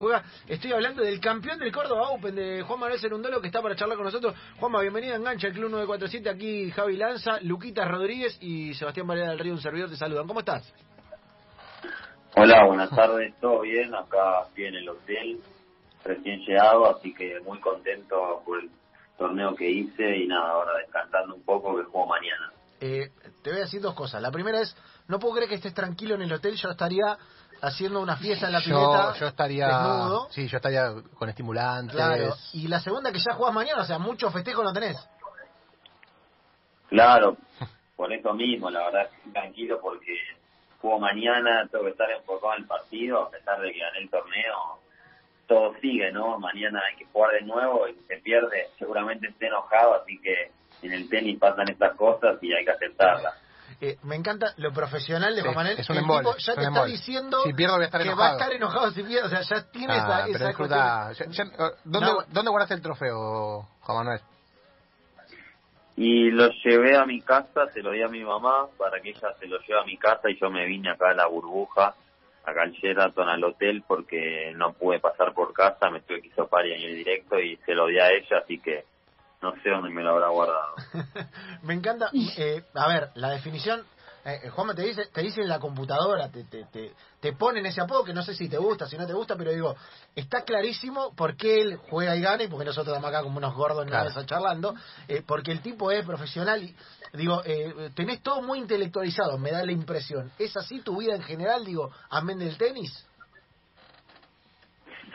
juega. Estoy hablando del campeón del Córdoba Open, de Juan Manuel Cerundolo, que está para charlar con nosotros. Juanma, bienvenido a Engancha, el Club 947. Aquí Javi Lanza, Luquita Rodríguez y Sebastián Varela del Río, un servidor, te saludan. ¿Cómo estás? Hola, buenas tardes, todo bien, acá estoy en el hotel, recién llegado, así que muy contento por el torneo que hice y nada, ahora descansando un poco que juego mañana. Eh, te voy a decir dos cosas. La primera es, no puedo creer que estés tranquilo en el hotel, yo estaría haciendo una fiesta en la pileta. Yo, estaría. Desnudo. Sí, yo estaría con estimulantes. Claro. Y la segunda que ya jugás mañana, o sea, mucho festejo no tenés. Claro, por eso mismo, la verdad, tranquilo porque juego mañana, tengo que estar enfocado en el partido, a pesar de que gané el torneo, todo sigue, ¿no? Mañana hay que jugar de nuevo y si se pierde, seguramente esté enojado, así que en el tenis pasan estas cosas y hay que aceptarlas. Eh, me encanta lo profesional de Sí, Juan Manuel. es un El tipo ya es te está diciendo Si pierdo voy a estar que va a estar enojado si pierde. O sea, ya tiene Ah, esa, pero esa disfruta. Ya- ya- eh, ¿dónde, No. ¿Dónde guardaste el trofeo, Juan Manuel? Y lo llevé a mi casa, se lo di a mi mamá para que ella se lo lleve a mi casa y yo me vine acá a la burbuja, acá al Sheraton, al hotel, porque no pude pasar por casa, me tuve que hisopar y en el directo y se lo di a ella, así que no sé dónde me lo habrá guardado. Me encanta. eh, a ver, la definición. Eh, Juanma te dice, te dice en la computadora, te, te, te, te ponen ese apodo que no sé si te gusta, si no te gusta, pero digo, está clarísimo por qué él juega y gana y porque nosotros estamos acá como unos gordos en la Claro. mesa charlando, eh, porque el tipo es profesional y digo, eh, tenés todo muy intelectualizado, me da la impresión. ¿Es así tu vida en general, digo, amén del tenis?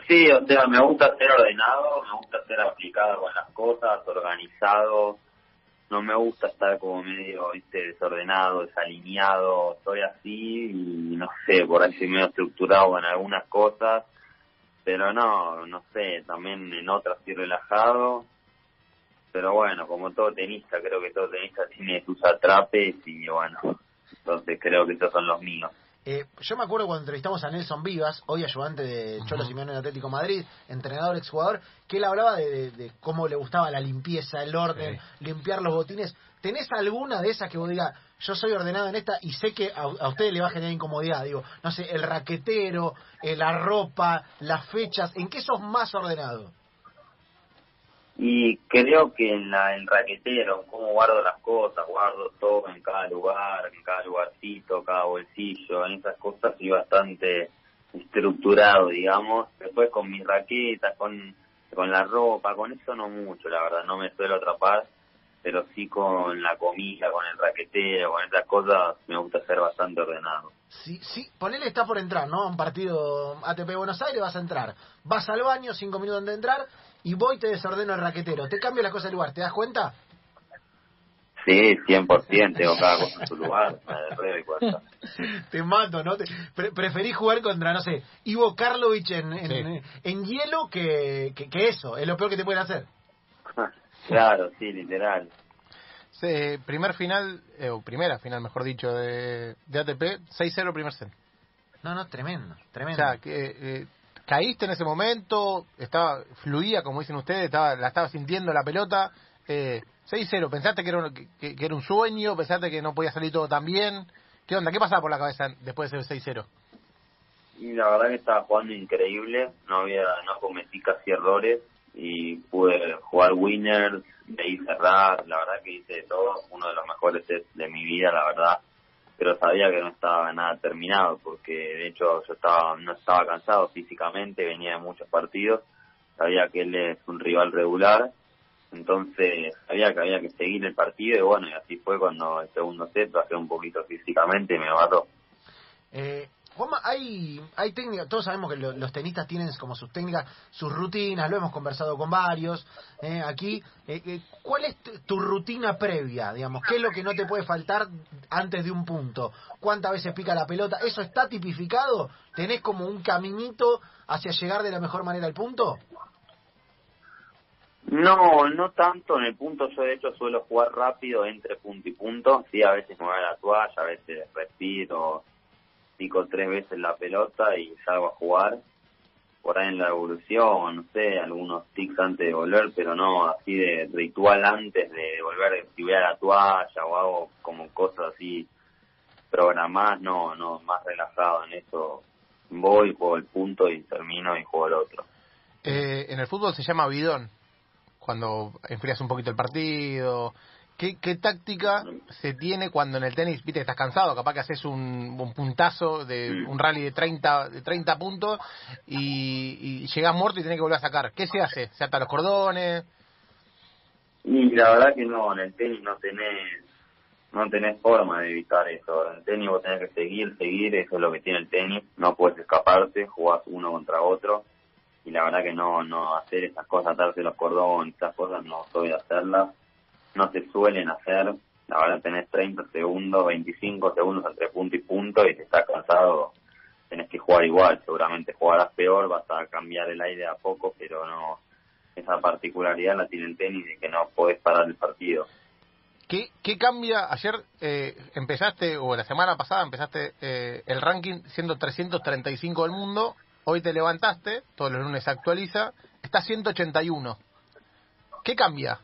Sí, o sea, me gusta ser ordenado, me gusta ser aplicado con las cosas, organizado, no me gusta estar como medio, viste, desordenado, desalineado, soy así y no sé, por ahí soy medio estructurado en algunas cosas, pero no, no sé, también en otras estoy relajado, pero bueno, como todo tenista, creo que todo tenista tiene sus atrapes y bueno, entonces creo que esos son los míos. Eh, yo me acuerdo cuando entrevistamos a Nelson Vivas, hoy ayudante de Cholo Ujú. Simeone en Atlético Madrid, entrenador, exjugador, que él hablaba de, de- de cómo le gustaba la limpieza, el orden, limpiar los botines. ¿Tenés alguna de esas que vos digas, yo soy ordenado en esta y sé que a, a ustedes le va a generar incomodidad? Digo, no sé, el raquetero, eh, la ropa, las fechas, ¿en qué sos más ordenado? Y creo que en la, el raquetero, cómo guardo las cosas, guardo todo en cada lugar, en cada lugarcito, cada bolsillo, en esas cosas soy bastante estructurado, digamos. Después con mis raquetas, con, con la ropa, con eso no mucho, la verdad, no me suelo atrapar, pero sí con la comida, con el raquetero, con esas cosas me gusta ser bastante ordenado. Sí, sí, ponele está por entrar, ¿no? Un partido ATP Buenos Aires vas a entrar. Vas al baño, cinco minutos antes de entrar, y voy y te desordeno el raquetero. Te cambio las cosas de lugar, ¿te das cuenta? Sí, 100%, tengo cada cosa en su lugar, me. Te mato, ¿no? Te, pre- preferí jugar contra, no sé, Ivo Karlovic en, en, Sí. en hielo que, que, que eso. Es lo peor que te pueden hacer. Claro, sí, literal. Sí, primer final, eh, o primera final, mejor dicho, de, de ATP, 6-0 primer set. No, no, tremendo, O tremendo. sea, que, eh, caíste en ese momento, estaba fluía, como dicen ustedes, estaba, la estaba sintiendo la pelota. Eh, 6-0, ¿pensaste que era, un, que, que sueño? ¿Pensaste que no podía salir todo tan bien? ¿Qué onda? ¿Qué pasaba por la cabeza después de ese 6-0? Y la verdad que estaba jugando increíble, no había, no cometí casi errores y pude jugar winners, ahí cerrar, la verdad que hice de todo, uno de los mejores de mi vida, la verdad, pero sabía que no estaba nada terminado porque de hecho yo estaba, no estaba cansado físicamente, venía de muchos partidos, sabía que él es un rival regular, entonces sabía que había que seguir el partido y bueno, y así fue cuando el segundo set bajé un poquito físicamente y me mató. Eh, Juanma, hay, hay técnicas, todos sabemos que lo- los tenistas tienen como sus técnicas, sus rutinas, lo hemos conversado con varios eh, aquí. Eh, eh, ¿Cuál es tu- rutina previa, digamos? ¿Qué es lo que no te puede faltar antes de un punto? ¿Cuántas veces pica la pelota? ¿Eso está tipificado? ¿Tenés como un caminito hacia llegar de la mejor manera al punto? No, no tanto en el punto. Yo de hecho suelo jugar rápido entre punto y punto. Sí, a veces me voy a la toalla, a veces respiro, pico tres veces la pelota y salgo a jugar. Por ahí en la evolución, no sé, algunos tics antes de volver, pero no así de ritual antes de volver, si voy a la toalla o hago como cosas así programadas, no, no, más relajado en eso. voy, juego el punto y termino y juego el otro. Eh, en el fútbol se llama bidón, cuando enfrías un poquito el partido. ¿Qué, ¿Qué táctica se tiene cuando en el tenis, viste, estás cansado, capaz que haces un, un puntazo de un rally de 30, de 30 puntos y, y llegás muerto y tenés que volver a sacar? ¿Qué se hace? ¿Se ata los cordones? Y la verdad que no, en el tenis no tenés, no tenés forma de evitar eso. En el tenis vos tenés que seguir, seguir, eso es lo que tiene el tenis. No puedes escaparte, jugás uno contra otro. Y la verdad que no, no hacer esas cosas, atarse los cordones, esas cosas no soy de hacerlas. No se suelen hacer. La verdad tenés 30 segundos, 25 segundos entre punto y punto y si estás cansado tenés que jugar igual. Seguramente jugarás peor, vas a cambiar el aire a poco, pero no, esa particularidad la tiene el tenis de que no podés parar el partido. ¿Qué, qué cambia? Ayer eh, empezaste, o la semana pasada empezaste eh, el ranking siendo 335 del mundo. Hoy te levantaste, todos los lunes se actualiza, está 181. ¿Qué cambia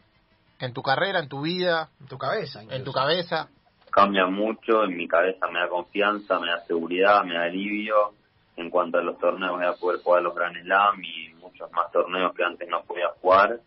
en tu carrera, en tu vida, En tu cabeza. en tu cabeza? Cambia mucho, en mi cabeza me da confianza, me da seguridad, me da alivio. En cuanto a los torneos voy a poder jugar los Grand Slam y muchos más torneos que antes no podía jugar.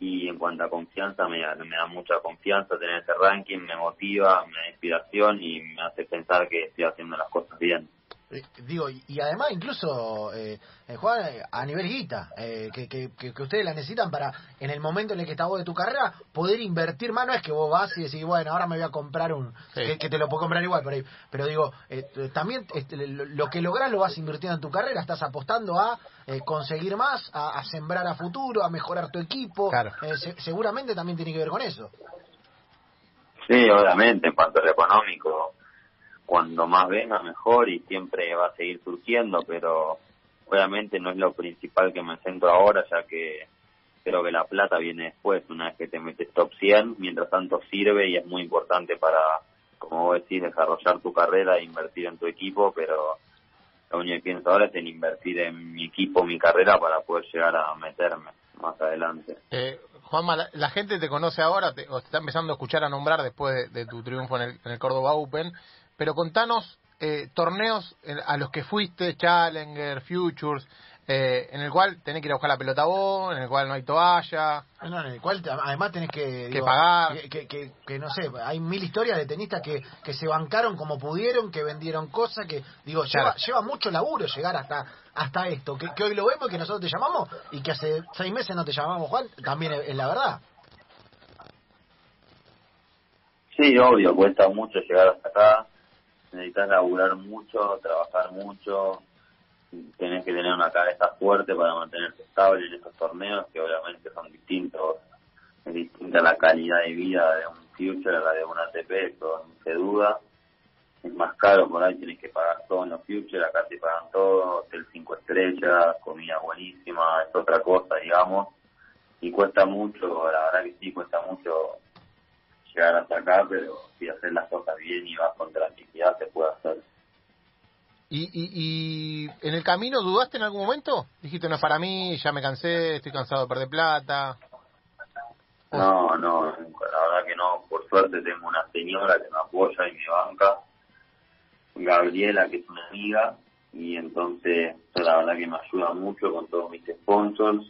Y en cuanto a confianza, me da, me da mucha confianza tener ese ranking, me motiva, me da inspiración y me hace pensar que estoy haciendo las cosas bien. Eh, digo, y, y además incluso eh, eh, Juan, a nivel guita, eh, que, que, que, ustedes la necesitan para, en el momento en el que estás vos de tu carrera, poder invertir más, no es que vos vas y decís, bueno, ahora me voy a comprar un, Sí. que, que te lo puedo comprar igual, pero, pero digo, eh, t- también este, lo, lo que lográs lo vas invirtiendo en tu carrera, estás apostando a eh, conseguir más, a, a sembrar a futuro, a mejorar tu equipo, Claro. Eh, se- seguramente también tiene que ver con eso. Sí, obviamente, en cuanto a lo económico, cuando más venga mejor y siempre va a seguir surgiendo, pero obviamente no es lo principal que me centro ahora, ya que creo que la plata viene después, una vez que te metes top 100, mientras tanto sirve y es muy importante para, como vos decís, desarrollar tu carrera e invertir en tu equipo, pero lo único que pienso ahora es en invertir en mi equipo, mi carrera, para poder llegar a meterme más adelante. Eh, Juanma, la, la gente te conoce ahora, te, o te está empezando a escuchar a nombrar después de, tu triunfo en el Córdoba Open, pero contanos eh, torneos a los que fuiste, Challenger, Futures, eh, en el cual tenés que ir a buscar la pelota vos, en el cual no hay toalla. No, en el cual además tenés que... Que pagar. Que, que, que- que, no sé, hay mil historias de tenistas que, que se bancaron como pudieron, que vendieron cosas, que digo, lleva, Claro. lleva mucho laburo llegar hasta hasta esto, que, que hoy lo vemos y que nosotros te llamamos y que hace seis meses no te llamamos, Juan, también es, es la verdad. Sí, obvio, cuesta mucho llegar hasta acá, necesitas laburar mucho, trabajar mucho, tenés que tener una cabeza fuerte para mantenerte estable en estos torneos que obviamente son distintos, es distinta la calidad de vida de un Future a la de un ATP, eso no se duda, es más caro, por ahí tienes que pagar todo en los Future, acá te pagan todo, hotel 5 estrellas, comida buenísima, es otra cosa, digamos, y cuesta mucho, la verdad que sí, cuesta mucho llegar hasta acá, pero si hacer las cosas bien y vas con tranquilidad se puede hacer. ¿Y, y, y en el camino dudaste en algún momento? Dijiste, no es para mí, ya me cansé, estoy cansado de perder plata. No, no, nunca, la verdad que no. Por suerte tengo una señora que me apoya y me banca, Gabriela, que es una amiga, y entonces la verdad que me ayuda mucho con todos mis sponsors.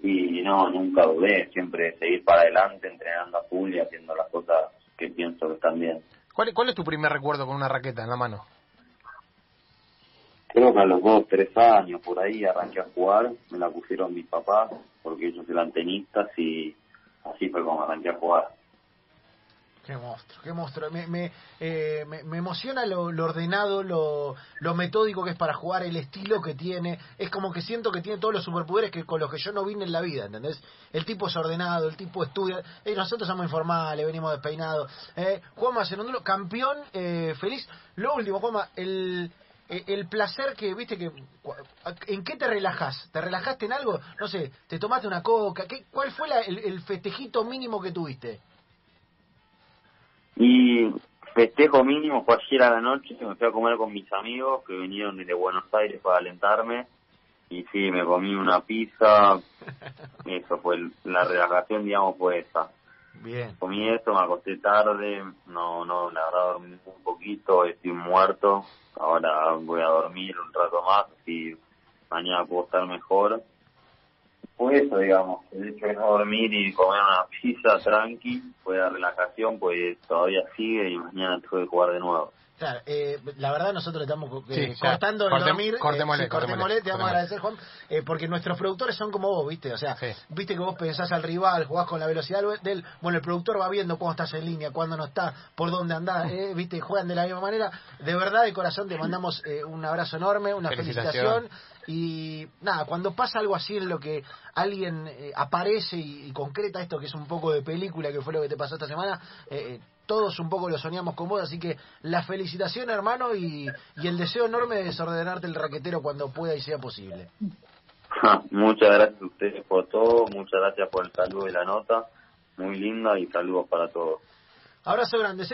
Y no, nunca dudé, siempre seguir para adelante, entrenando a full y haciendo las cosas que pienso que están bien. ¿Cuál, ¿Cuál es tu primer recuerdo con una raqueta en la mano? Creo que a los dos, tres años por ahí arranqué a jugar, me la pusieron mis papás, porque ellos eran tenistas y así fue como arranqué a jugar. Qué monstruo, qué monstruo. Me, me, eh, me, emociona lo, lo ordenado, lo, lo metódico que es para jugar, el estilo que tiene. Es como que siento que tiene todos los superpoderes que con los que yo no vine en la vida, ¿entendés? El tipo es ordenado, el tipo estudia. Eh, nosotros somos informales, venimos despeinados. Eh, Juanma Cenondulo, campeón, eh, feliz. Lo último, Juanma, el, eh, el placer que, viste, que ¿en qué te relajas? ¿Te relajaste en algo? No sé, ¿te tomaste una coca? ¿Qué, ¿Cuál fue la- el, el festejito mínimo que tuviste? Y festejo mínimo fue ayer a la noche, me fui a comer con mis amigos que vinieron desde Buenos Aires para alentarme. Y sí, me comí una pizza, eso fue el- la relajación, digamos, fue esa. Bien. Comí esto, me acosté tarde, no, no, la verdad dormí un poquito, estoy muerto, ahora voy a dormir un rato más, y mañana puedo estar mejor. Pues eso, digamos, el hecho de no dormir y comer una pizza tranqui, fue la relajación, pues todavía sigue y mañana tengo que jugar de nuevo. Claro, eh, la verdad nosotros le estamos eh, Sí, cortando el Cortem- dormir. eh, cortémosle, sí, cortémosle, cortémosle, te vamos a agradecer, Juan, eh, porque nuestros productores son como vos, ¿viste? O sea, Sí. viste que vos pensás al rival, jugás con la velocidad de él. Bueno, el productor va viendo cuándo estás en línea, cuándo no estás, por dónde andás, eh, ¿viste? Juegan de la misma manera. De verdad, de corazón, te mandamos eh, un abrazo enorme, una Felicitación. felicitación. Y nada, cuando pasa algo así en lo que alguien eh, aparece y, y concreta esto que es un poco de película, que fue lo que te pasó esta semana, eh, eh, todos un poco lo soñamos con vos, así que la felicitación hermano y, y el deseo enorme de desordenarte el raquetero cuando pueda y sea posible. muchas gracias a ustedes por todo, muchas gracias por el saludo y la nota, muy linda y saludos para todos. Abrazo grande.